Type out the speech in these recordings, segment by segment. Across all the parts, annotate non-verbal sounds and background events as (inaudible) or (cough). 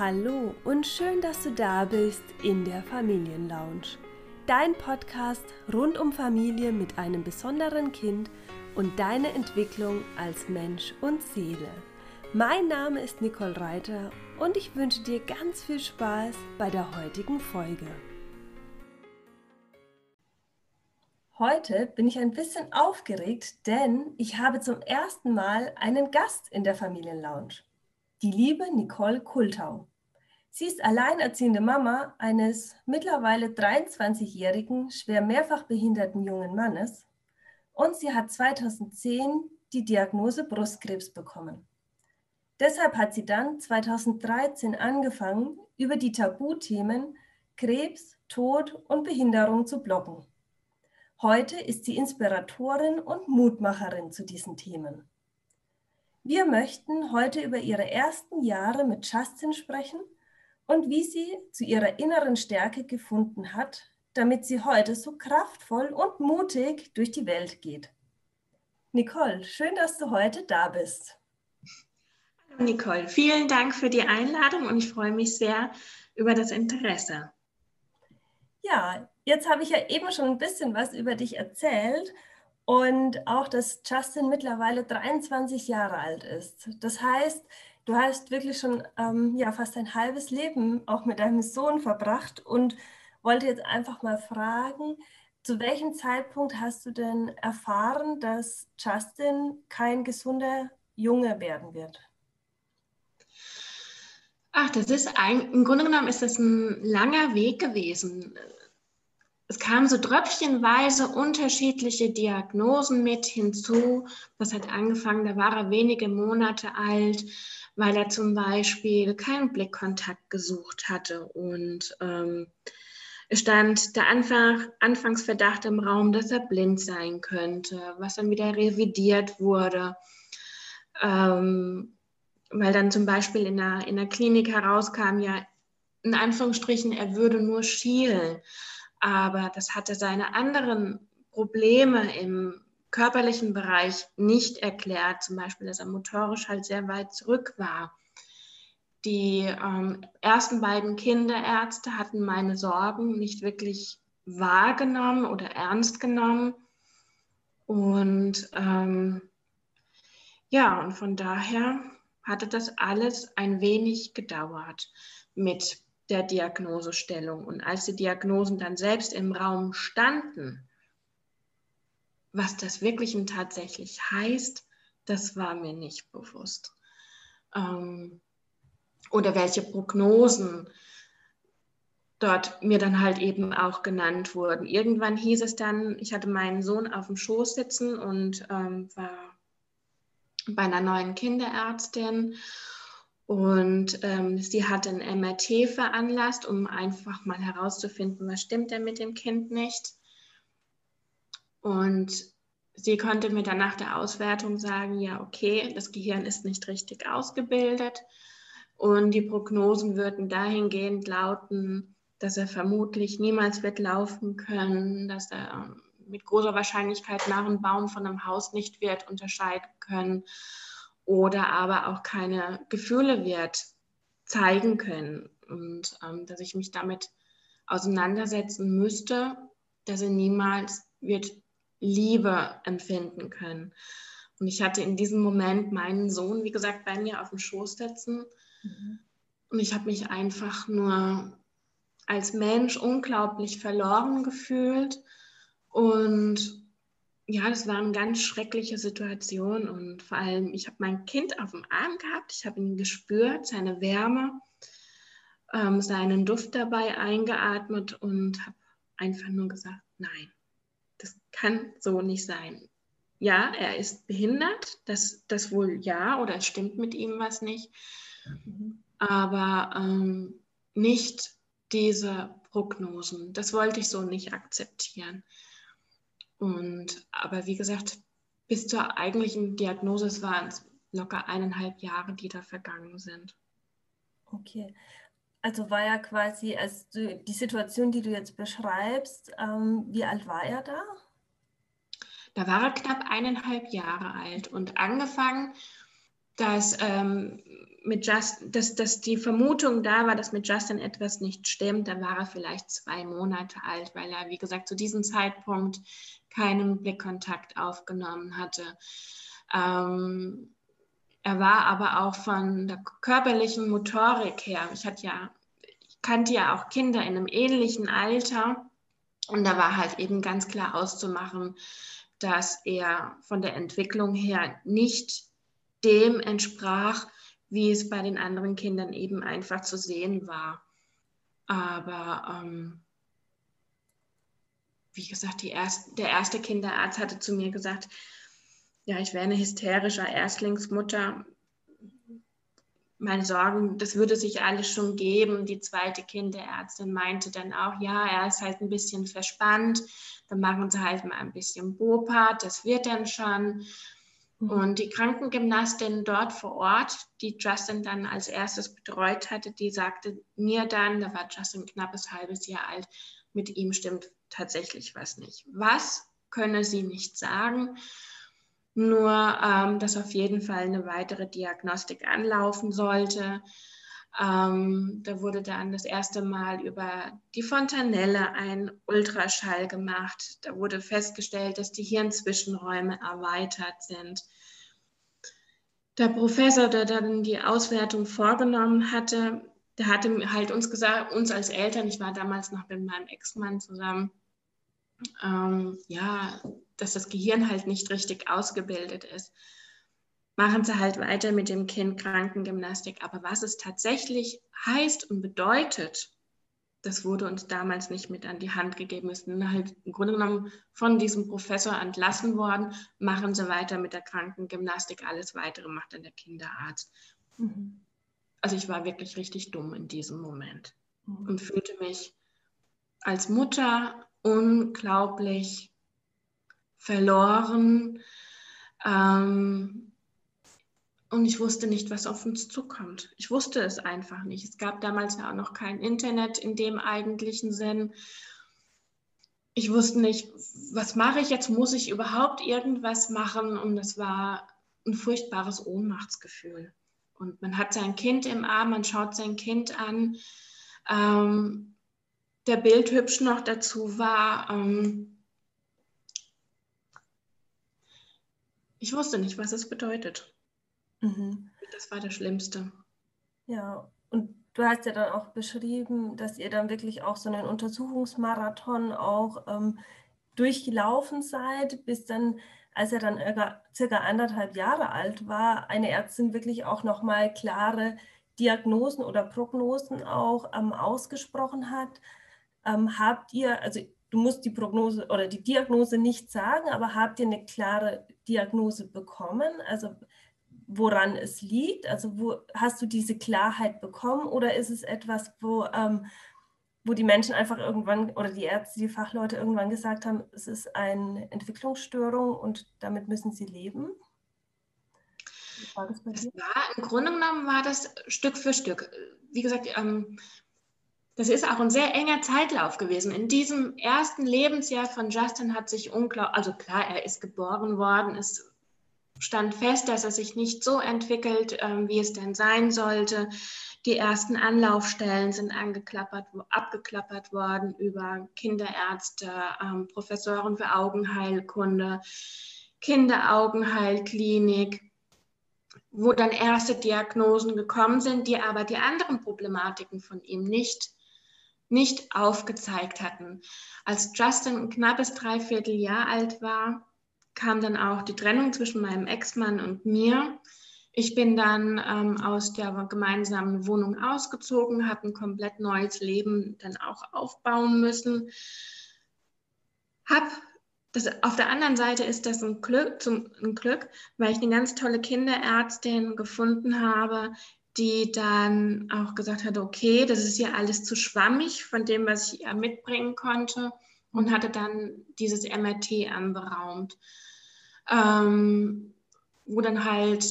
Hallo und schön, dass du da bist in der Familienlounge. Dein Podcast rund um Familie mit einem besonderen Kind und deine Entwicklung als Mensch und Seele. Mein Name ist Nicole Reiter und ich wünsche dir ganz viel Spaß bei der heutigen Folge. Heute bin ich ein bisschen aufgeregt, denn ich habe zum ersten Mal einen Gast in der Familienlounge die liebe Nicole Kultau. Sie ist alleinerziehende Mama eines mittlerweile 23-jährigen, schwer mehrfach behinderten jungen Mannes und sie hat 2010 die Diagnose Brustkrebs bekommen. Deshalb hat sie dann 2013 angefangen, über die Tabuthemen Krebs, Tod und Behinderung zu bloggen. Heute ist sie Inspiratorin und Mutmacherin zu diesen Themen. Wir möchten heute über ihre ersten Jahre mit Justin sprechen und wie sie zu ihrer inneren Stärke gefunden hat, damit sie heute so kraftvoll und mutig durch die Welt geht. Nicole, schön, dass du heute da bist. Hallo Nicole, vielen Dank für die Einladung und ich freue mich sehr über das Interesse. Ja, jetzt habe ich ja eben schon ein bisschen was über dich erzählt und auch, dass Justin mittlerweile 23 Jahre alt ist. Das heißt, du hast wirklich schon ähm, ja, fast ein halbes Leben auch mit deinem Sohn verbracht und wollte jetzt einfach mal fragen, zu welchem Zeitpunkt hast du denn erfahren, dass Justin kein gesunder Junge werden wird? Ach, das ist ein, im Grunde genommen ist das ein langer Weg gewesen es kamen so tröpfchenweise unterschiedliche Diagnosen mit hinzu. Das hat angefangen, da war er wenige Monate alt, weil er zum Beispiel keinen Blickkontakt gesucht hatte. Und ähm, es stand der Anfang, Anfangsverdacht im Raum, dass er blind sein könnte, was dann wieder revidiert wurde. Ähm, weil dann zum Beispiel in der, in der Klinik herauskam, ja, in Anführungsstrichen, er würde nur schielen aber das hatte seine anderen Probleme im körperlichen Bereich nicht erklärt, zum Beispiel, dass er motorisch halt sehr weit zurück war. Die ähm, ersten beiden Kinderärzte hatten meine Sorgen nicht wirklich wahrgenommen oder ernst genommen. Und ähm, ja, und von daher hatte das alles ein wenig gedauert mit der Diagnosestellung. Und als die Diagnosen dann selbst im Raum standen, was das wirklich und tatsächlich heißt, das war mir nicht bewusst. Ähm, oder welche Prognosen dort mir dann halt eben auch genannt wurden. Irgendwann hieß es dann, ich hatte meinen Sohn auf dem Schoß sitzen und ähm, war bei einer neuen Kinderärztin und ähm, sie hat ein MRT veranlasst, um einfach mal herauszufinden, was stimmt denn mit dem Kind nicht. Und sie konnte mir dann nach der Auswertung sagen, ja, okay, das Gehirn ist nicht richtig ausgebildet. Und die Prognosen würden dahingehend lauten, dass er vermutlich niemals wird laufen können, dass er mit großer Wahrscheinlichkeit nach einem Baum von einem Haus nicht wird unterscheiden können oder aber auch keine Gefühle wird zeigen können und ähm, dass ich mich damit auseinandersetzen müsste, dass er niemals wird Liebe empfinden können. Und ich hatte in diesem Moment meinen Sohn, wie gesagt, bei mir auf dem Schoß sitzen. Mhm. Und ich habe mich einfach nur als Mensch unglaublich verloren gefühlt und ja, das war eine ganz schreckliche Situation und vor allem, ich habe mein Kind auf dem Arm gehabt, ich habe ihn gespürt, seine Wärme, ähm, seinen Duft dabei eingeatmet und habe einfach nur gesagt, nein, kann so nicht sein. Ja, er ist behindert, das, das wohl ja, oder es stimmt mit ihm was nicht, mhm. aber ähm, nicht diese Prognosen. Das wollte ich so nicht akzeptieren. Und aber wie gesagt, bis zur eigentlichen Diagnose waren es locker eineinhalb Jahre, die da vergangen sind. Okay. Also war ja quasi, also die Situation, die du jetzt beschreibst, ähm, wie alt war er da? Da war er knapp eineinhalb Jahre alt und angefangen dass, ähm, mit Just, dass, dass die Vermutung da war, dass mit Justin etwas nicht stimmt. Da war er vielleicht zwei Monate alt, weil er, wie gesagt, zu diesem Zeitpunkt keinen Blickkontakt aufgenommen hatte. Ähm, er war aber auch von der körperlichen Motorik her, ich hatte ja, ich kannte ja auch Kinder in einem ähnlichen Alter und da war halt eben ganz klar auszumachen, dass er von der Entwicklung her nicht dem entsprach, wie es bei den anderen Kindern eben einfach zu sehen war. Aber ähm, wie gesagt, erst, der erste Kinderarzt hatte zu mir gesagt, ja, ich wäre eine hysterische Erstlingsmutter. Meine Sorgen, das würde sich alles schon geben. Die zweite Kinderärztin meinte dann auch, ja, er ist halt ein bisschen verspannt. Dann machen sie halt mal ein bisschen Bopat, das wird dann schon. Mhm. Und die Krankengymnastin dort vor Ort, die Justin dann als erstes betreut hatte, die sagte mir dann, da war Justin knappes halbes Jahr alt, mit ihm stimmt tatsächlich was nicht. Was könne sie nicht sagen? Nur, ähm, dass auf jeden Fall eine weitere Diagnostik anlaufen sollte. Ähm, da wurde dann das erste Mal über die Fontanelle ein Ultraschall gemacht. Da wurde festgestellt, dass die Hirnzwischenräume erweitert sind. Der Professor, der dann die Auswertung vorgenommen hatte, der hatte halt uns gesagt, uns als Eltern, ich war damals noch mit meinem Ex-Mann zusammen, ähm, ja, dass das Gehirn halt nicht richtig ausgebildet ist. Machen sie halt weiter mit dem Kind Krankengymnastik. Aber was es tatsächlich heißt und bedeutet, das wurde uns damals nicht mit an die Hand gegeben. Es ist halt im Grunde genommen von diesem Professor entlassen worden. Machen Sie weiter mit der Krankengymnastik. Alles weitere macht dann der Kinderarzt. Mhm. Also ich war wirklich richtig dumm in diesem Moment mhm. und fühlte mich als Mutter unglaublich verloren. Ähm, und ich wusste nicht, was auf uns zukommt. Ich wusste es einfach nicht. Es gab damals ja auch noch kein Internet in dem eigentlichen Sinn. Ich wusste nicht, was mache ich jetzt? Muss ich überhaupt irgendwas machen? Und es war ein furchtbares Ohnmachtsgefühl. Und man hat sein Kind im Arm, man schaut sein Kind an. Ähm, der Bildhübsch noch dazu war, ähm, ich wusste nicht, was es bedeutet. Mhm. Das war das Schlimmste. Ja, und du hast ja dann auch beschrieben, dass ihr dann wirklich auch so einen Untersuchungsmarathon auch ähm, durchgelaufen seid, bis dann, als er dann circa anderthalb Jahre alt war, eine Ärztin wirklich auch nochmal klare Diagnosen oder Prognosen auch ähm, ausgesprochen hat. Ähm, habt ihr, also du musst die Prognose oder die Diagnose nicht sagen, aber habt ihr eine klare Diagnose bekommen? Also woran es liegt? Also wo hast du diese Klarheit bekommen oder ist es etwas, wo, ähm, wo die Menschen einfach irgendwann oder die Ärzte, die Fachleute irgendwann gesagt haben, es ist eine Entwicklungsstörung und damit müssen sie leben? War das bei dir? Ja, im Grunde genommen war das Stück für Stück. Wie gesagt, ähm, das ist auch ein sehr enger Zeitlauf gewesen. In diesem ersten Lebensjahr von Justin hat sich unglaublich, also klar, er ist geboren worden, es stand fest, dass er sich nicht so entwickelt, ähm, wie es denn sein sollte. Die ersten Anlaufstellen sind angeklappert, abgeklappert worden über Kinderärzte, ähm, Professoren für Augenheilkunde, Kinderaugenheilklinik, wo dann erste Diagnosen gekommen sind, die aber die anderen Problematiken von ihm nicht nicht aufgezeigt hatten. Als Justin ein knappes Dreivierteljahr alt war, kam dann auch die Trennung zwischen meinem Ex-Mann und mir. Ich bin dann ähm, aus der gemeinsamen Wohnung ausgezogen, habe ein komplett neues Leben dann auch aufbauen müssen. Hab das, auf der anderen Seite ist das ein Glück, zum, ein Glück, weil ich eine ganz tolle Kinderärztin gefunden habe, die dann auch gesagt hat, okay, das ist ja alles zu schwammig von dem, was ich mitbringen konnte und hatte dann dieses MRT anberaumt, ähm, wo dann halt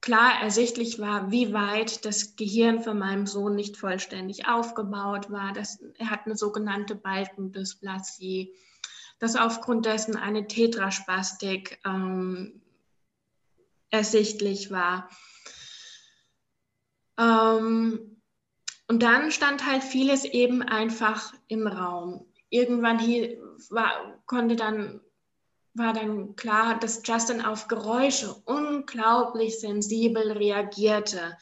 klar ersichtlich war, wie weit das Gehirn von meinem Sohn nicht vollständig aufgebaut war. Das, er hat eine sogenannte Balkendysplasie, dass aufgrund dessen eine Tetraspastik ähm, ersichtlich war. Ähm, und dann stand halt vieles eben einfach im Raum. Irgendwann hier war, konnte dann, war dann klar, dass Justin auf Geräusche unglaublich sensibel reagierte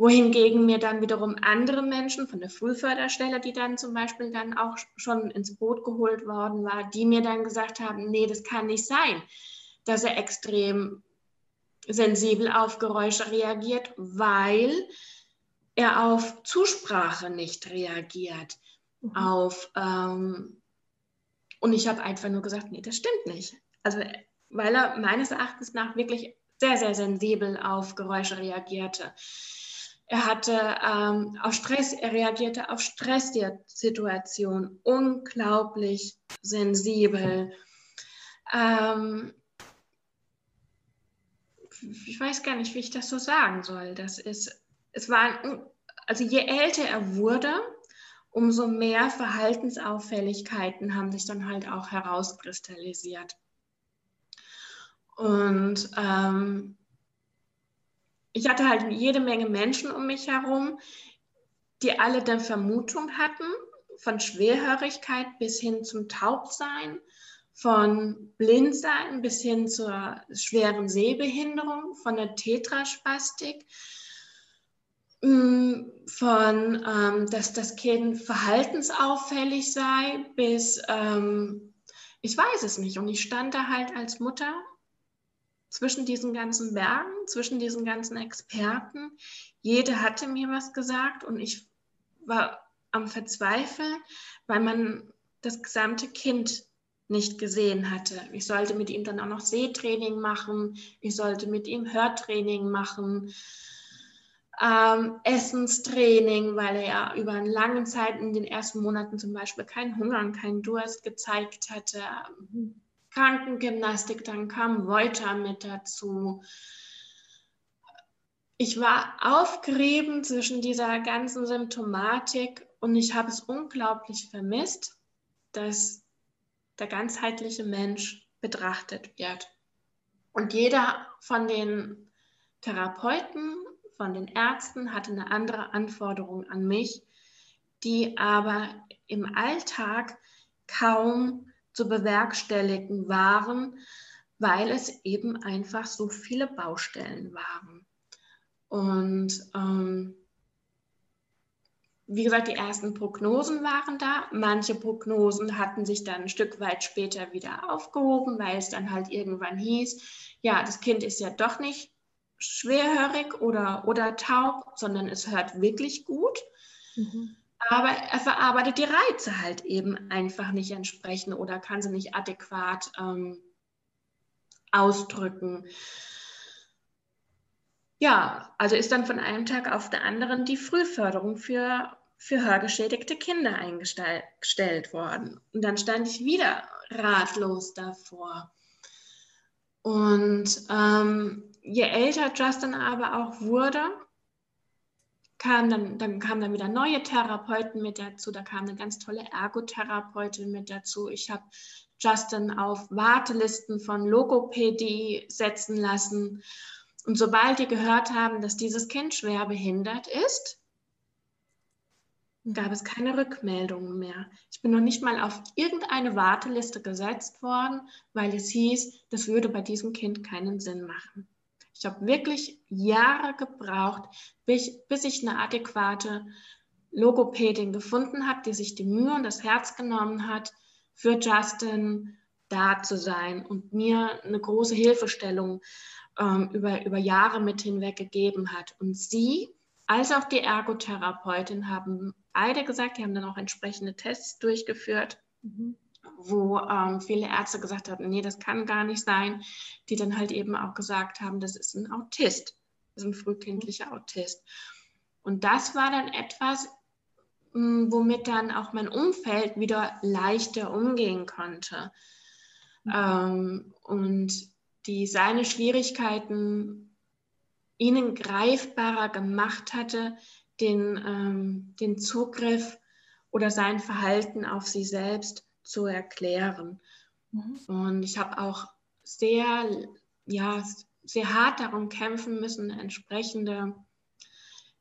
wohingegen mir dann wiederum andere Menschen von der Frühförderstelle, die dann zum Beispiel dann auch schon ins Boot geholt worden war, die mir dann gesagt haben, nee, das kann nicht sein, dass er extrem sensibel auf Geräusche reagiert, weil er auf Zusprache nicht reagiert. Mhm. Auf, ähm, und ich habe einfach nur gesagt, nee, das stimmt nicht. Also, weil er meines Erachtens nach wirklich sehr, sehr sensibel auf Geräusche reagierte. Er hatte ähm, auf Stress, er reagierte auf Stresssituationen unglaublich sensibel. Ähm, ich weiß gar nicht, wie ich das so sagen soll. Das ist, es war, also je älter er wurde, umso mehr Verhaltensauffälligkeiten haben sich dann halt auch herauskristallisiert. Und ähm, ich hatte halt jede Menge Menschen um mich herum, die alle eine Vermutung hatten, von Schwerhörigkeit bis hin zum Taubsein, von Blindsein bis hin zur schweren Sehbehinderung, von der Tetraspastik, mm, von, ähm, dass das Kind verhaltensauffällig sei, bis, ähm, ich weiß es nicht. Und ich stand da halt als Mutter zwischen diesen ganzen Bergen, zwischen diesen ganzen Experten. Jede hatte mir was gesagt und ich war am Verzweifeln, weil man das gesamte Kind nicht gesehen hatte. Ich sollte mit ihm dann auch noch Sehtraining machen, ich sollte mit ihm Hörtraining machen, ähm, Essenstraining, weil er ja über eine lange Zeit in den ersten Monaten zum Beispiel keinen Hunger und keinen Durst gezeigt hatte. Krankengymnastik, dann kam Voiter mit dazu. Ich war aufgerieben zwischen dieser ganzen Symptomatik und ich habe es unglaublich vermisst, dass der ganzheitliche Mensch betrachtet wird. Und jeder von den Therapeuten, von den Ärzten hatte eine andere Anforderung an mich, die aber im Alltag kaum zu bewerkstelligen waren, weil es eben einfach so viele Baustellen waren. Und ähm, wie gesagt, die ersten Prognosen waren da. Manche Prognosen hatten sich dann ein Stück weit später wieder aufgehoben, weil es dann halt irgendwann hieß, ja, das Kind ist ja doch nicht schwerhörig oder, oder taub, sondern es hört wirklich gut. Mhm aber er verarbeitet die Reize halt eben einfach nicht entsprechend oder kann sie nicht adäquat ähm, ausdrücken. Ja, also ist dann von einem Tag auf den anderen die Frühförderung für, für hörgeschädigte Kinder eingestellt worden. Und dann stand ich wieder ratlos davor. Und ähm, je älter Justin aber auch wurde, kam dann, dann kamen dann wieder neue Therapeuten mit dazu, da kam eine ganz tolle Ergotherapeutin mit dazu. Ich habe Justin auf Wartelisten von Logopädie setzen lassen. Und sobald die gehört haben, dass dieses Kind schwer behindert ist, gab es keine Rückmeldungen mehr. Ich bin noch nicht mal auf irgendeine Warteliste gesetzt worden, weil es hieß, das würde bei diesem Kind keinen Sinn machen. Ich habe wirklich Jahre gebraucht, bis, ich eine adäquate Logopädin gefunden habe, die sich die Mühe und das Herz genommen hat, für Justin da zu sein und mir eine große Hilfestellung ähm, über, über Jahre mit hinweg gegeben hat. Und sie, als auch die Ergotherapeutin, haben beide gesagt, die haben dann auch entsprechende Tests durchgeführt. Mhm wo ähm, viele Ärzte gesagt haben, nee, das kann gar nicht sein, die dann halt eben auch gesagt haben, das ist ein Autist, das ist ein frühkindlicher Autist. Und das war dann etwas, hm, womit dann auch mein Umfeld wieder leichter umgehen konnte. Mhm. Ähm, und die seine Schwierigkeiten ihnen greifbarer gemacht hatte, den, ähm, den Zugriff oder sein Verhalten auf sie selbst zu erklären. Mhm. Und ich habe auch sehr, ja, sehr hart darum kämpfen müssen, entsprechende,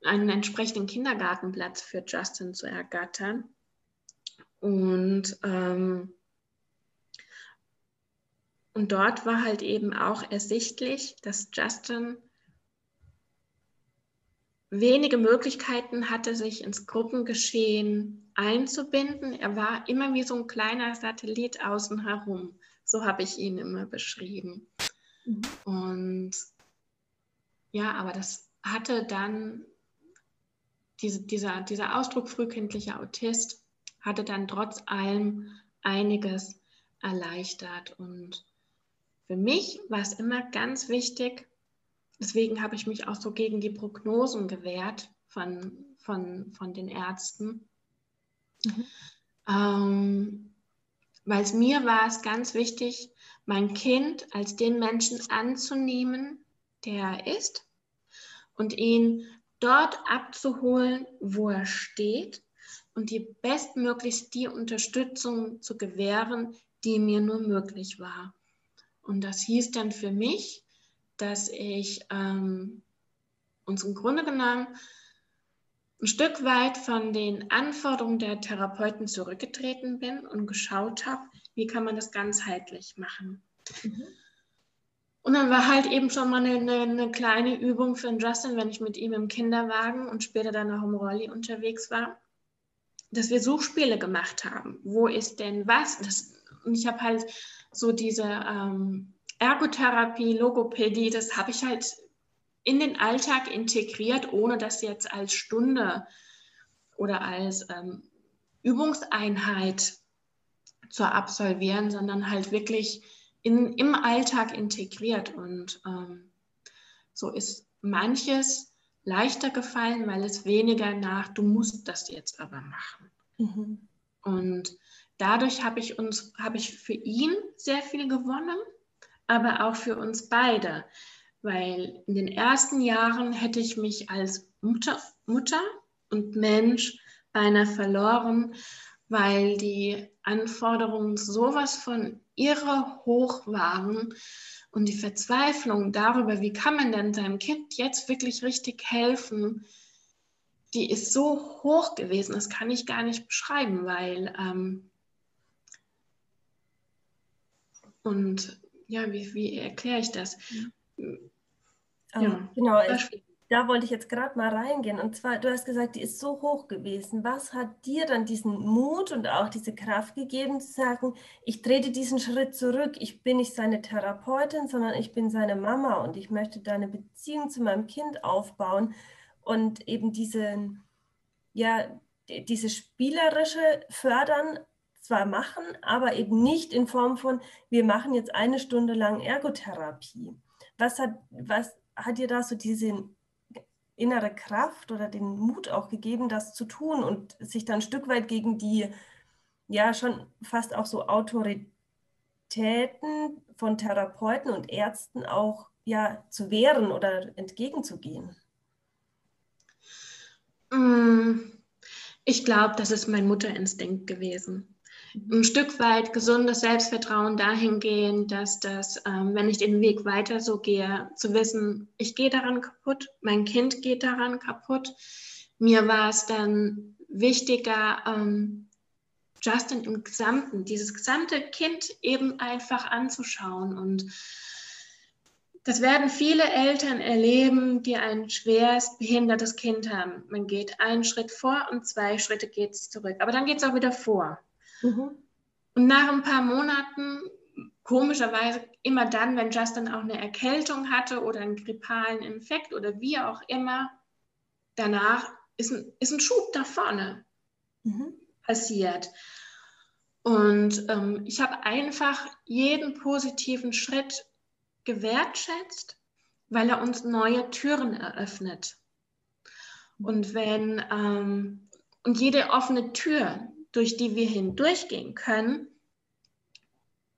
einen entsprechenden Kindergartenplatz für Justin zu ergattern. Und, ähm, und dort war halt eben auch ersichtlich, dass Justin wenige Möglichkeiten hatte, sich ins Gruppengeschehen einzubinden. Er war immer wie so ein kleiner Satellit außen herum. So habe ich ihn immer beschrieben. Mhm. Und ja, aber das hatte dann, diese, dieser, dieser Ausdruck frühkindlicher Autist hatte dann trotz allem einiges erleichtert. Und für mich war es immer ganz wichtig, deswegen habe ich mich auch so gegen die Prognosen gewehrt von, von, von den Ärzten. Mhm. Ähm, weil es mir war es ganz wichtig, mein Kind als den Menschen anzunehmen, der er ist und ihn dort abzuholen, wo er steht und die bestmöglichst die Unterstützung zu gewähren, die mir nur möglich war. Und das hieß dann für mich, dass ich ähm, uns im Grunde genommen ein Stück weit von den Anforderungen der Therapeuten zurückgetreten bin und geschaut habe, wie kann man das ganzheitlich machen. Mhm. Und dann war halt eben schon mal eine, eine, eine, kleine Übung für Justin, wenn ich mit ihm im Kinderwagen und später dann auch im Rolli unterwegs war, dass wir Suchspiele gemacht haben. Wo ist denn was? Das, und ich habe halt so diese ähm, Ergotherapie, Logopädie, das habe ich halt in den Alltag integriert, ohne das jetzt als Stunde oder als ähm, Übungseinheit zu absolvieren, sondern halt wirklich in, im Alltag integriert. Und ähm, so ist manches leichter gefallen, weil es weniger nach, du musst das jetzt aber machen. Mhm. Und dadurch habe ich uns, habe ich für ihn sehr viel gewonnen aber auch für uns beide. Weil in den ersten Jahren hätte ich mich als Mutter, Mutter und Mensch beinahe verloren, weil die Anforderungen sowas von irre hoch waren und die Verzweiflung darüber, wie kann man denn seinem Kind jetzt wirklich richtig helfen, die ist so hoch gewesen, das kann ich gar nicht beschreiben, weil ähm, und ja, wie, wie erkläre ich das? Ähm, ja, genau, ich, da wollte ich jetzt gerade mal reingehen. Und zwar, du hast gesagt, die ist so hoch gewesen. Was hat dir dann diesen Mut und auch diese Kraft gegeben, zu sagen, ich trete diesen Schritt zurück. Ich bin nicht seine Therapeutin, sondern ich bin seine Mama und ich möchte da eine Beziehung zu meinem Kind aufbauen und eben diesen, ja, diese spielerische fördern, zwar machen, aber eben nicht in Form von, wir machen jetzt eine Stunde lang Ergotherapie. Was hat, was hat dir da so diese innere Kraft oder den Mut auch gegeben, das zu tun und sich dann ein Stück weit gegen die, ja, schon fast auch so Autoritäten von Therapeuten und Ärzten auch ja, zu wehren oder entgegenzugehen? Mm, ich glaube, das ist mein Mutterinstinkt gewesen ein Stück weit gesundes Selbstvertrauen dahingehend, dass das, ähm, wenn ich den Weg weiter so gehe, zu wissen, ich gehe daran kaputt, mein Kind geht daran kaputt. Mir war es dann wichtiger, ähm, Justin im Gesamten, dieses gesamte Kind eben einfach anzuschauen. Und das werden viele Eltern erleben, die ein schwerst behindertes Kind haben. Man geht einen Schritt vor und zwei Schritte geht es zurück. Aber dann geht es auch wieder vor. Mhm. Und nach ein paar Monaten, komischerweise immer dann, wenn Justin auch eine Erkältung hatte oder einen grippalen Infekt oder wie auch immer, danach ist ein, ist ein Schub da vorne mhm. passiert. Und ähm, ich habe einfach jeden positiven Schritt gewertschätzt, weil er uns neue Türen eröffnet. Und wenn ähm, und jede offene Tür, durch die wir hindurchgehen können,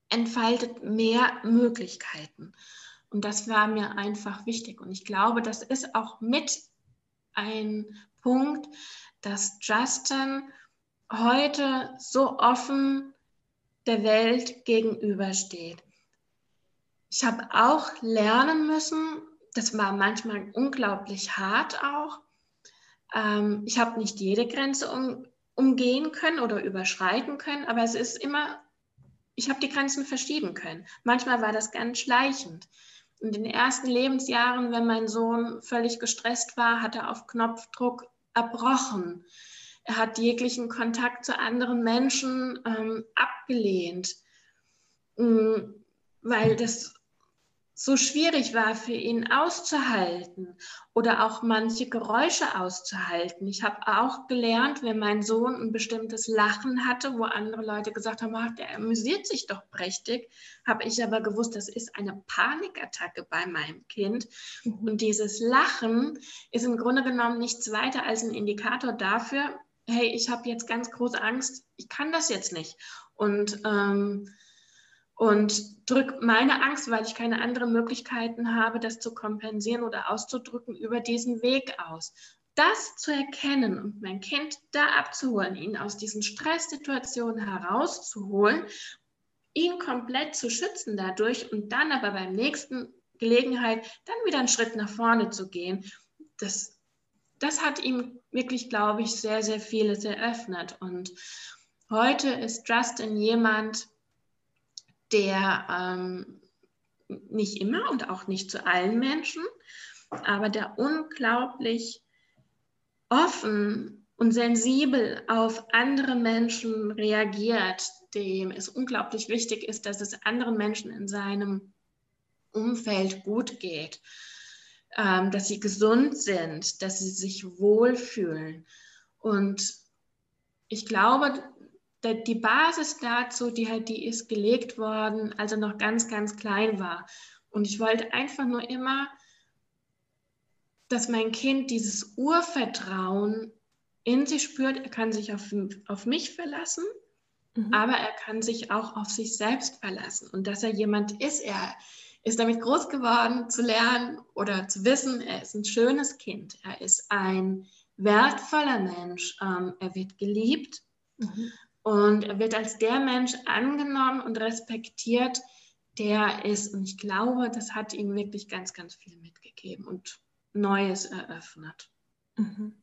entfaltet mehr Möglichkeiten. Und das war mir einfach wichtig. Und ich glaube, das ist auch mit ein Punkt, dass Justin heute so offen der Welt gegenübersteht. ich habe auch lernen müssen, das war manchmal unglaublich hart auch. Ähm, ich habe nicht jede Grenze um, umgehen können oder überschreiten können, aber es ist immer, ich habe die Grenzen verschieben können. Manchmal war das ganz schleichend. In den ersten Lebensjahren, wenn mein Sohn völlig gestresst war, hat er auf Knopfdruck erbrochen. Er hat jeglichen Kontakt zu anderen Menschen ähm, abgelehnt, ähm, weil das so schwierig war für ihn auszuhalten oder auch manche Geräusche auszuhalten. Ich habe auch gelernt, wenn mein Sohn ein bestimmtes Lachen hatte, wo andere Leute gesagt haben, ach, der amüsiert sich doch prächtig, habe ich aber gewusst, das ist eine Panikattacke bei meinem Kind. Mhm. Und dieses Lachen ist im Grunde genommen nichts weiter als ein Indikator dafür, hey, ich habe jetzt ganz große Angst, ich kann das jetzt nicht. Und ähm, und drücke meine Angst, weil ich keine anderen Möglichkeiten habe, das zu kompensieren oder auszudrücken, über diesen Weg aus. Das zu erkennen und mein Kind da abzuholen, ihn aus diesen Stresssituationen herauszuholen, ihn komplett zu schützen dadurch und dann aber beim nächsten Gelegenheit dann wieder einen Schritt nach vorne zu gehen, das, das hat ihm wirklich, glaube ich, sehr, sehr vieles eröffnet. Und heute ist Justin jemand, der ähm, nicht immer und auch nicht zu allen Menschen, aber der unglaublich offen und sensibel auf andere Menschen reagiert, dem es unglaublich wichtig ist, dass es anderen Menschen in seinem Umfeld gut geht, ähm, dass sie gesund sind, dass sie sich wohlfühlen. Und ich glaube, die Basis dazu, die halt, die ist gelegt worden, als er noch ganz, ganz klein war. Und ich wollte einfach nur immer, dass mein Kind dieses Urvertrauen in sich spürt. Er kann sich auf, auf mich verlassen, mhm. aber er kann sich auch auf sich selbst verlassen. Und dass er jemand ist, er ist damit groß geworden, zu lernen oder zu wissen, er ist ein schönes Kind, er ist ein wertvoller Mensch, ähm, er wird geliebt. Mhm. Und er wird als der Mensch angenommen und respektiert, der ist. Und ich glaube, das hat ihm wirklich ganz, ganz viel mitgegeben und Neues eröffnet. Mhm.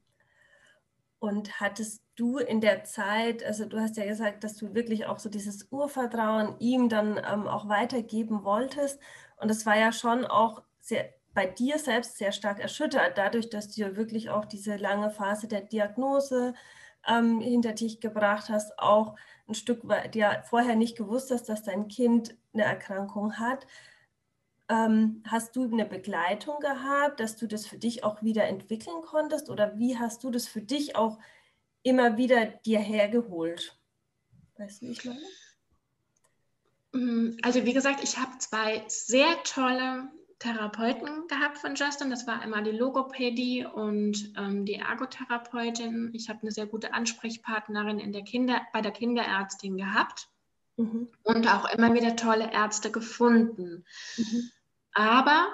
Und hattest du in der Zeit, also du hast ja gesagt, dass du wirklich auch so dieses Urvertrauen ihm dann ähm, auch weitergeben wolltest. Und es war ja schon auch sehr, bei dir selbst sehr stark erschüttert, dadurch, dass du wirklich auch diese lange Phase der Diagnose ähm, hinter dich gebracht hast, auch ein Stück weit ja vorher nicht gewusst hast, dass dein Kind eine Erkrankung hat. Ähm, hast du eine Begleitung gehabt, dass du das für dich auch wieder entwickeln konntest oder wie hast du das für dich auch immer wieder dir hergeholt? Weißt du, wie ich meine? Mm, also wie gesagt, ich habe zwei sehr tolle Therapeuten gehabt von Justin. Das war einmal die Logopädie und ähm, die Ergotherapeutin. Ich habe eine sehr gute Ansprechpartnerin in der Kinder, bei der Kinderärztin gehabt mhm. und auch immer wieder tolle Ärzte gefunden. Mhm. Aber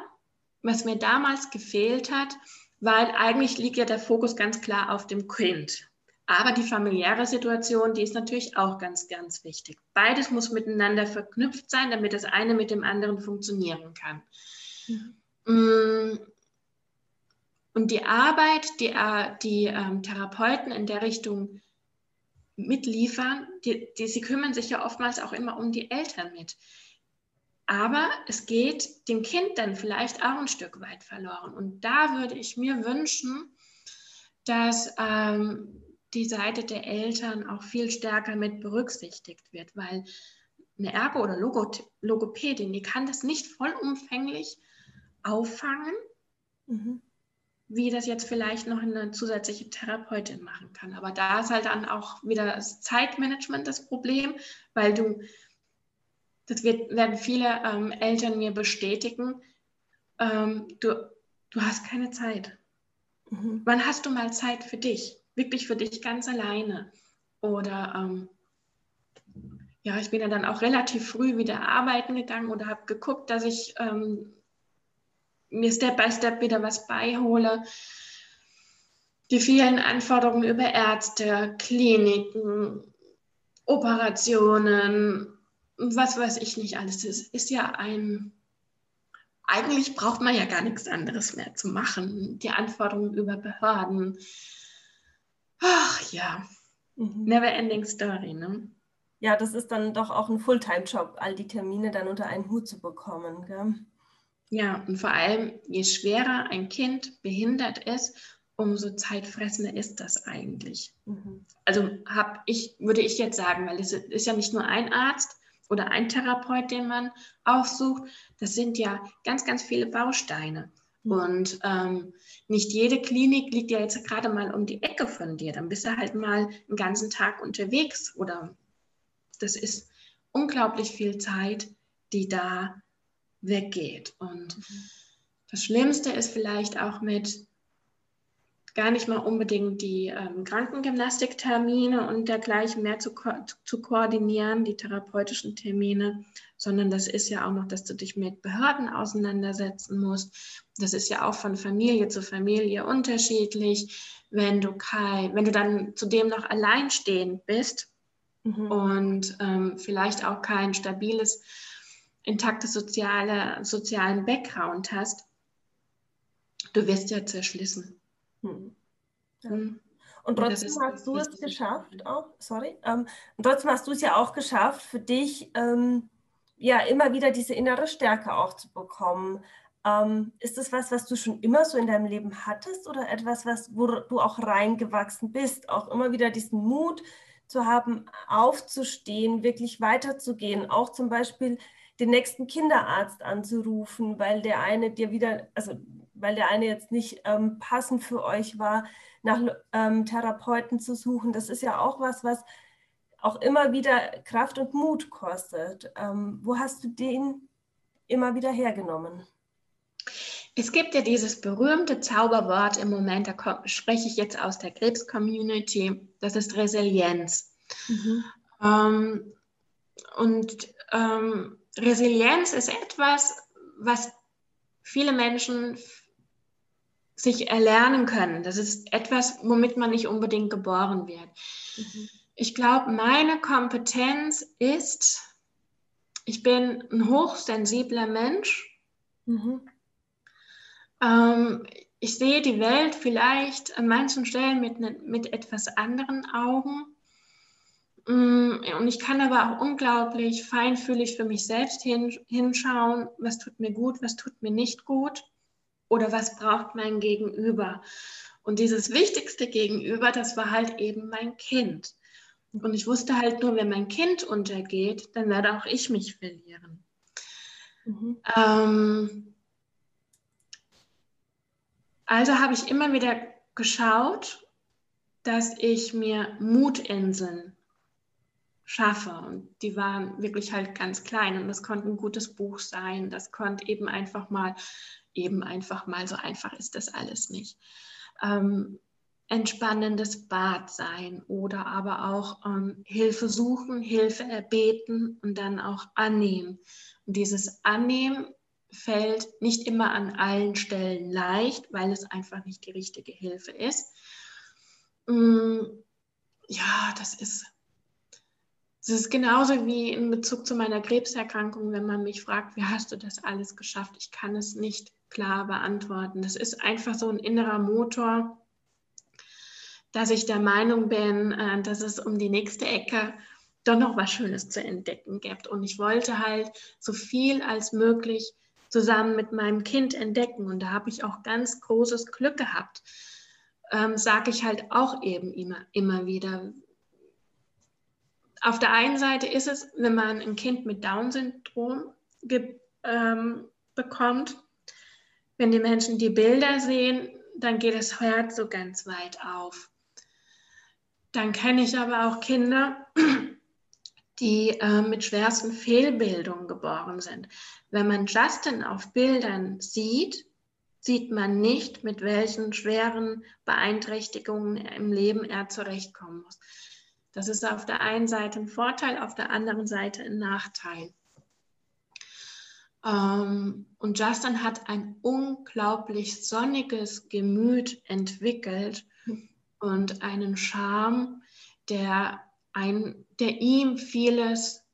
was mir damals gefehlt hat, weil eigentlich liegt ja der Fokus ganz klar auf dem Kind. Aber die familiäre Situation, die ist natürlich auch ganz, ganz wichtig. Beides muss miteinander verknüpft sein, damit das eine mit dem anderen funktionieren kann. Mhm. Und die Arbeit, die äh, die ähm, Therapeuten in der Richtung mitliefern, die, die, sie kümmern sich ja oftmals auch immer um die Eltern mit. Aber es geht dem Kind dann vielleicht auch ein Stück weit verloren. Und da würde ich mir wünschen, dass ähm, die Seite der Eltern auch viel stärker mit berücksichtigt wird, weil eine Ergo- oder Logopädin, die kann das nicht vollumfänglich auffangen, mhm. wie das jetzt vielleicht noch eine zusätzliche Therapeutin machen kann. Aber da ist halt dann auch wieder das Zeitmanagement das Problem, weil du, das wird, werden viele ähm, Eltern mir bestätigen, ähm, du, du hast keine Zeit. Mhm. Wann hast du mal Zeit für dich? Wirklich für dich ganz alleine? Oder ähm, ja, ich bin ja dann auch relativ früh wieder arbeiten gegangen oder habe geguckt, dass ich ähm, mir Step by Step wieder was beihole. Die vielen Anforderungen über Ärzte, Kliniken, Operationen, was weiß ich nicht alles. Es ist ja ein eigentlich braucht man ja gar nichts anderes mehr zu machen. Die Anforderungen über Behörden. Ach ja, mhm. never ending story, ne? Ja, das ist dann doch auch ein Fulltime-Job, all die Termine dann unter einen Hut zu bekommen. Gell? Ja, und vor allem, je schwerer ein Kind behindert ist, umso zeitfressender ist das eigentlich. Mhm. Also habe ich, würde ich jetzt sagen, weil es ist ja nicht nur ein Arzt, oder ein Therapeut, den man aufsucht. Das sind ja ganz, ganz viele Bausteine. Mhm. Und ähm, nicht jede Klinik liegt ja jetzt gerade mal um die Ecke von dir. Dann bist du halt mal einen ganzen Tag unterwegs oder das ist unglaublich viel Zeit, die da weggeht. Und mhm. das Schlimmste ist vielleicht auch mit gar nicht mal unbedingt die ähm, Krankengymnastiktermine und dergleichen mehr zu, ko zu koordinieren, die therapeutischen Termine, sondern das ist ja auch noch, dass du dich mit Behörden auseinandersetzen musst. Das ist ja auch von Familie zu Familie unterschiedlich. Wenn du kein, wenn du dann zudem noch alleinstehend bist mhm. und ähm, vielleicht auch kein stabiles, intaktes soziale, sozialen Background hast, du wirst ja zerschlissen. Hm. Ja. Hm. Und trotzdem hast du es geschafft, auch, sorry, ähm, und trotzdem hast du es ja auch geschafft, für dich ähm, ja immer wieder diese innere Stärke auch zu bekommen. Ähm, ist das was, was du schon immer so in deinem Leben hattest oder etwas, was, wo du auch reingewachsen bist, auch immer wieder diesen Mut zu haben, aufzustehen, wirklich weiterzugehen, auch zum Beispiel den nächsten Kinderarzt anzurufen, weil der eine dir wieder, also weil der eine jetzt nicht ähm, passend für euch war, nach ähm, Therapeuten zu suchen. Das ist ja auch was, was auch immer wieder Kraft und Mut kostet. Ähm, wo hast du den immer wieder hergenommen? Es gibt ja dieses berühmte Zauberwort im Moment, da spreche ich jetzt aus der Krebs-Community, das ist Resilienz. Mhm. Ähm, und ähm, Resilienz ist etwas, was viele Menschen sich erlernen können. Das ist etwas, womit man nicht unbedingt geboren wird. Mhm. Ich glaube, meine Kompetenz ist, ich bin ein hochsensibler Mensch. Mhm. Ähm, ich sehe die Welt vielleicht an manchen Stellen mit, ne, mit etwas anderen Augen. Mm, und ich kann aber auch unglaublich feinfühlig für mich selbst hinschauen, was tut mir gut, was tut mir nicht gut oder was braucht mein Gegenüber. Und dieses wichtigste Gegenüber, das war halt eben mein Kind. Und ich wusste halt nur, wenn mein Kind untergeht, dann werde auch ich mich verlieren. Mhm. Ähm, also habe ich immer wieder geschaut, dass ich mir Mutinseln schaffe. Und die waren wirklich halt ganz klein. Und das konnte ein gutes Buch sein. Das konnte eben einfach mal, eben einfach mal, so einfach ist das alles nicht. Ähm, entspannendes Bad sein oder aber auch ähm, Hilfe suchen, Hilfe erbeten und dann auch annehmen. Und dieses Annehmen fällt nicht immer an allen Stellen leicht, weil es einfach nicht die richtige Hilfe ist. Mm, ja, das ist es ist genauso wie in Bezug zu meiner Krebserkrankung, wenn man mich fragt, wie hast du das alles geschafft? Ich kann es nicht klar beantworten. Das ist einfach so ein innerer Motor, dass ich der Meinung bin, äh, dass es um die nächste Ecke doch noch was Schönes zu entdecken gibt. Und ich wollte halt so viel als möglich zusammen mit meinem Kind entdecken. Und da habe ich auch ganz großes Glück gehabt. Ähm, Sage ich halt auch eben immer, immer wieder auf der einen Seite ist es, wenn man ein Kind mit Down-Syndrom ähm, bekommt, wenn die Menschen die Bilder sehen, dann geht das Herz so ganz weit auf. Dann kenne ich aber auch Kinder, (clears throat) die äh, mit schwersten Fehlbildungen geboren sind. Wenn man Justin auf Bildern sieht, sieht man nicht, mit welchen schweren Beeinträchtigungen im Leben er zurechtkommen muss. Das ist auf der einen Seite ein Vorteil, auf der anderen Seite ein Nachteil. Ähm, und Justin hat ein unglaublich sonniges Gemüt entwickelt und einen Charme, der, ein, der ihm vieles,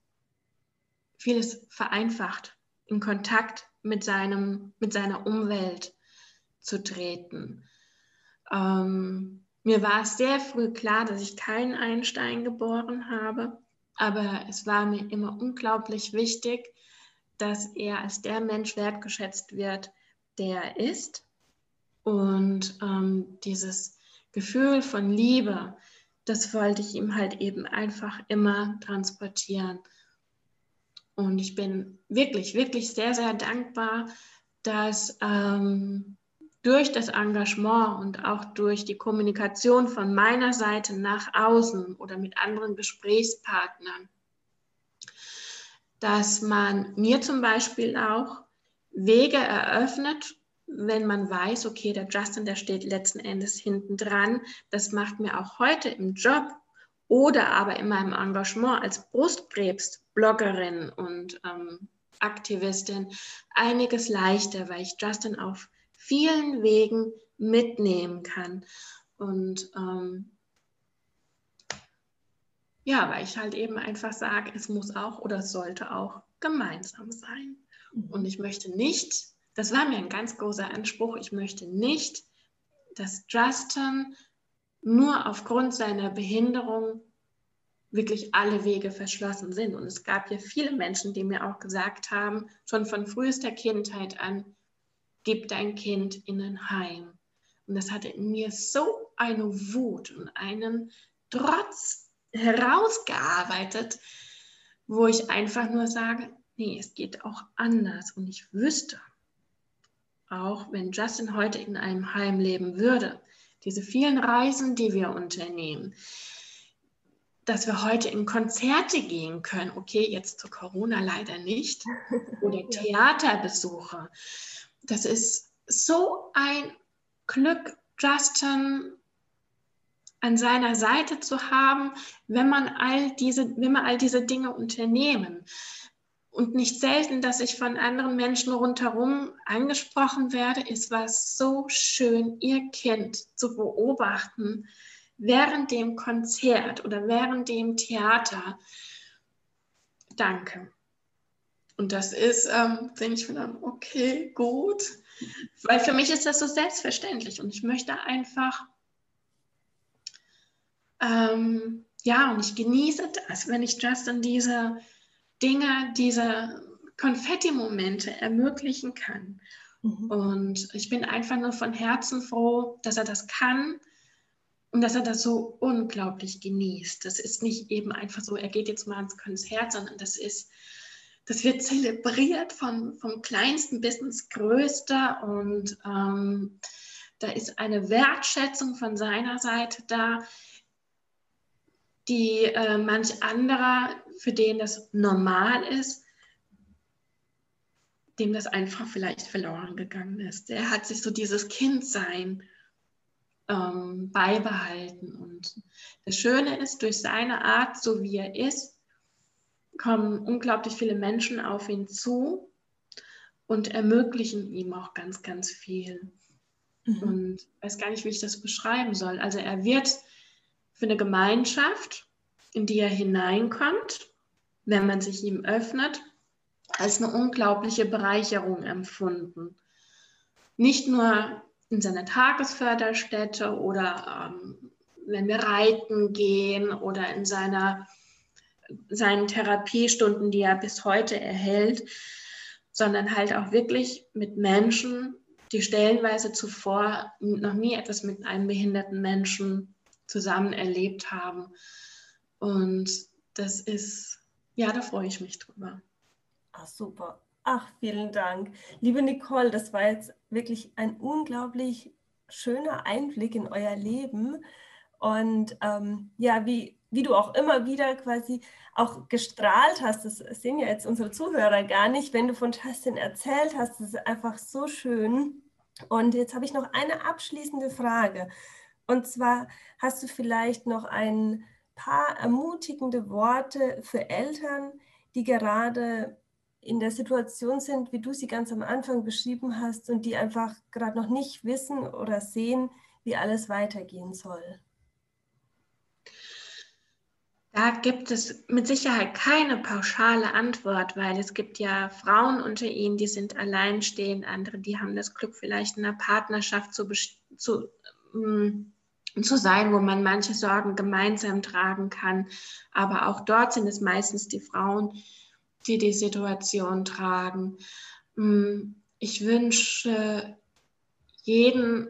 vieles vereinfacht, in Kontakt mit, seinem, mit seiner Umwelt zu treten. Ähm, mir war es sehr früh klar, dass ich keinen Einstein geboren habe, aber es war mir immer unglaublich wichtig, dass er als der Mensch wertgeschätzt wird, der er ist. Und ähm, dieses Gefühl von Liebe, das wollte ich ihm halt eben einfach immer transportieren. Und ich bin wirklich, wirklich sehr, sehr dankbar, dass ähm, durch das Engagement und auch durch die Kommunikation von meiner Seite nach außen oder mit anderen Gesprächspartnern, dass man mir zum Beispiel auch Wege eröffnet, wenn man weiß, okay, der Justin, der steht letzten Endes hinten dran. Das macht mir auch heute im Job oder aber in meinem Engagement als Brustkrebs-Bloggerin und ähm, Aktivistin einiges leichter, weil ich Justin auf vielen Wegen mitnehmen kann. Und ähm, ja, weil ich halt eben einfach sage, es muss auch oder sollte auch gemeinsam sein. Und ich möchte nicht, das war mir ein ganz großer Anspruch, ich möchte nicht, dass Justin nur aufgrund seiner Behinderung wirklich alle Wege verschlossen sind. Und es gab ja viele Menschen, die mir auch gesagt haben, schon von frühester Kindheit an, gib dein Kind in ein Heim. Und das hatte in mir so eine Wut und einen Trotz herausgearbeitet, wo ich einfach nur sage, nee, es geht auch anders. Und ich wüsste, auch wenn Justin heute in einem Heim leben würde, diese vielen Reisen, die wir unternehmen, dass wir heute in Konzerte gehen können. Okay, jetzt zu Corona leider nicht. (laughs) Oder Theaterbesuche das ist so ein Glück, Justin an seiner Seite zu haben, wenn man all diese, wenn wir all diese Dinge unternehmen. Und nicht selten, dass ich von anderen Menschen rundherum angesprochen werde, es war so schön, ihr Kind zu beobachten während dem Konzert oder während dem Theater. Danke. Und das ist, ähm, denke ich mir dann, okay, gut. Weil für mich ist das so selbstverständlich und ich möchte einfach, ähm, ja, und ich genieße das, wenn ich Justin diese Dinge, diese Konfetti-Momente ermöglichen kann. Mhm. Und ich bin einfach nur von Herzen froh, dass er das kann und dass er das so unglaublich genießt. Das ist nicht eben einfach so, er geht jetzt mal ins Konzert, sondern das ist das wird zelebriert von, vom kleinsten bis ins größte und ähm, da ist eine Wertschätzung von seiner Seite da, die äh, manch anderer, für den das normal ist, dem das einfach vielleicht verloren gegangen ist. Er hat sich so dieses Kindsein ähm, beibehalten. Und das Schöne ist, durch seine Art, so wie er ist, kommen unglaublich viele Menschen auf ihn zu und ermöglichen ihm auch ganz, ganz viel. Mhm. Und weiß gar nicht, wie ich das beschreiben soll. Also er wird für eine Gemeinschaft, in die er hineinkommt, wenn man sich ihm öffnet, als eine unglaubliche Bereicherung empfunden. Nicht nur in seiner Tagesförderstätte oder ähm, wenn wir reiten gehen oder in seiner seinen Therapiestunden, die er bis heute erhält, sondern halt auch wirklich mit Menschen, die stellenweise zuvor noch nie etwas mit einem behinderten Menschen zusammen erlebt haben. Und das ist, ja, da freue ich mich drüber. Ach, super. Ach, vielen Dank. Liebe Nicole, das war jetzt wirklich ein unglaublich schöner Einblick in euer Leben. Und ähm, ja, wie wie du auch immer wieder quasi auch gestrahlt hast, das sehen ja jetzt unsere Zuhörer gar nicht, wenn du von Justin erzählt hast, das ist einfach so schön. Und jetzt habe ich noch eine abschließende Frage. Und zwar hast du vielleicht noch ein paar ermutigende Worte für Eltern, die gerade in der Situation sind, wie du sie ganz am Anfang beschrieben hast und die einfach gerade noch nicht wissen oder sehen, wie alles weitergehen soll. Da gibt es mit Sicherheit keine pauschale Antwort, weil es gibt ja Frauen unter ihnen, die sind alleinstehend, andere, die haben das Glück, vielleicht in einer Partnerschaft zu, zu, ähm, zu sein, wo man manche Sorgen gemeinsam tragen kann. Aber auch dort sind es meistens die Frauen, die die Situation tragen. Mm, ich wünsche jeden,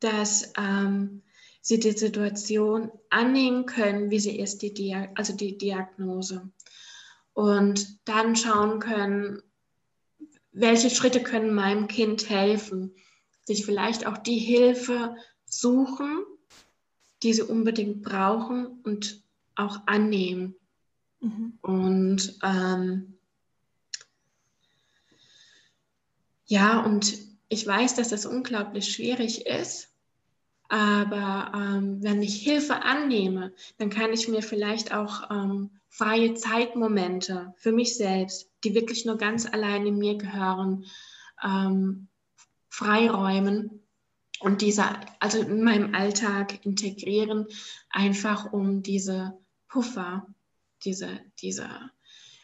dass ähm, sie die Situation annehmen können, wie sie ist, die Dia also die Diagnose. Und dann schauen können, welche Schritte können meinem Kind helfen, sich vielleicht auch die Hilfe suchen, die sie unbedingt brauchen und auch annehmen. Mhm. Und ähm, ja, und ich weiß, dass das unglaublich schwierig ist, aber ähm, wenn ich Hilfe annehme, dann kann ich mir vielleicht auch ähm, freie Zeitmomente für mich selbst, die wirklich nur ganz alleine mir gehören, ähm, freiräumen und diese, also in meinem Alltag integrieren, einfach um diese Puffer, diese, diese,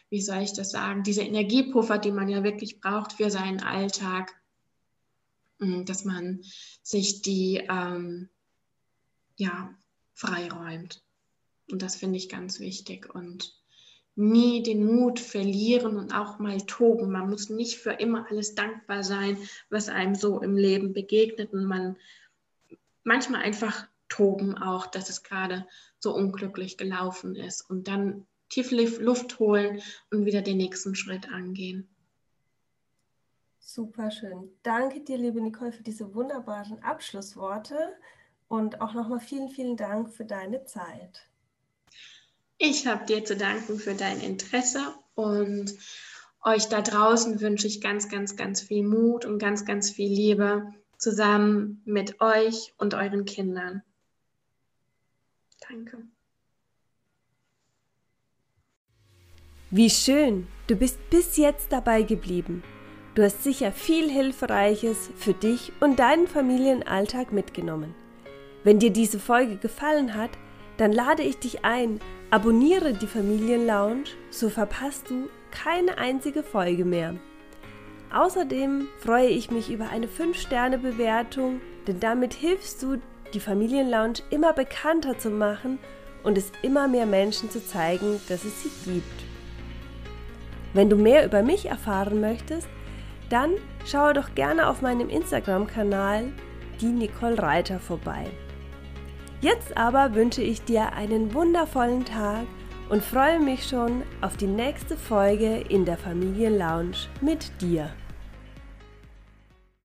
wie soll ich das sagen, diese Energiepuffer, die man ja wirklich braucht für seinen Alltag, dass man sich die ähm, ja, freiräumt. Und das finde ich ganz wichtig. Und nie den Mut verlieren und auch mal toben. Man muss nicht für immer alles dankbar sein, was einem so im Leben begegnet. Und man manchmal einfach toben auch, dass es gerade so unglücklich gelaufen ist. Und dann tief Luft holen und wieder den nächsten Schritt angehen. Super schön. Danke dir, liebe Nicole, für diese wunderbaren Abschlussworte und auch nochmal vielen, vielen Dank für deine Zeit. Ich habe dir zu danken für dein Interesse und euch da draußen wünsche ich ganz, ganz, ganz viel Mut und ganz, ganz viel Liebe zusammen mit euch und euren Kindern. Danke. Wie schön, du bist bis jetzt dabei geblieben. Du hast sicher viel Hilfreiches für dich und deinen Familienalltag mitgenommen. Wenn dir diese Folge gefallen hat, dann lade ich dich ein, abonniere die Familienlounge, so verpasst du keine einzige Folge mehr. Außerdem freue ich mich über eine 5-Sterne-Bewertung, denn damit hilfst du, die Familienlounge immer bekannter zu machen und es immer mehr Menschen zu zeigen, dass es sie gibt. Wenn du mehr über mich erfahren möchtest, dann schaue doch gerne auf meinem Instagram-Kanal die Nicole Reiter vorbei. Jetzt aber wünsche ich dir einen wundervollen Tag und freue mich schon auf die nächste Folge in der Familienlounge mit dir.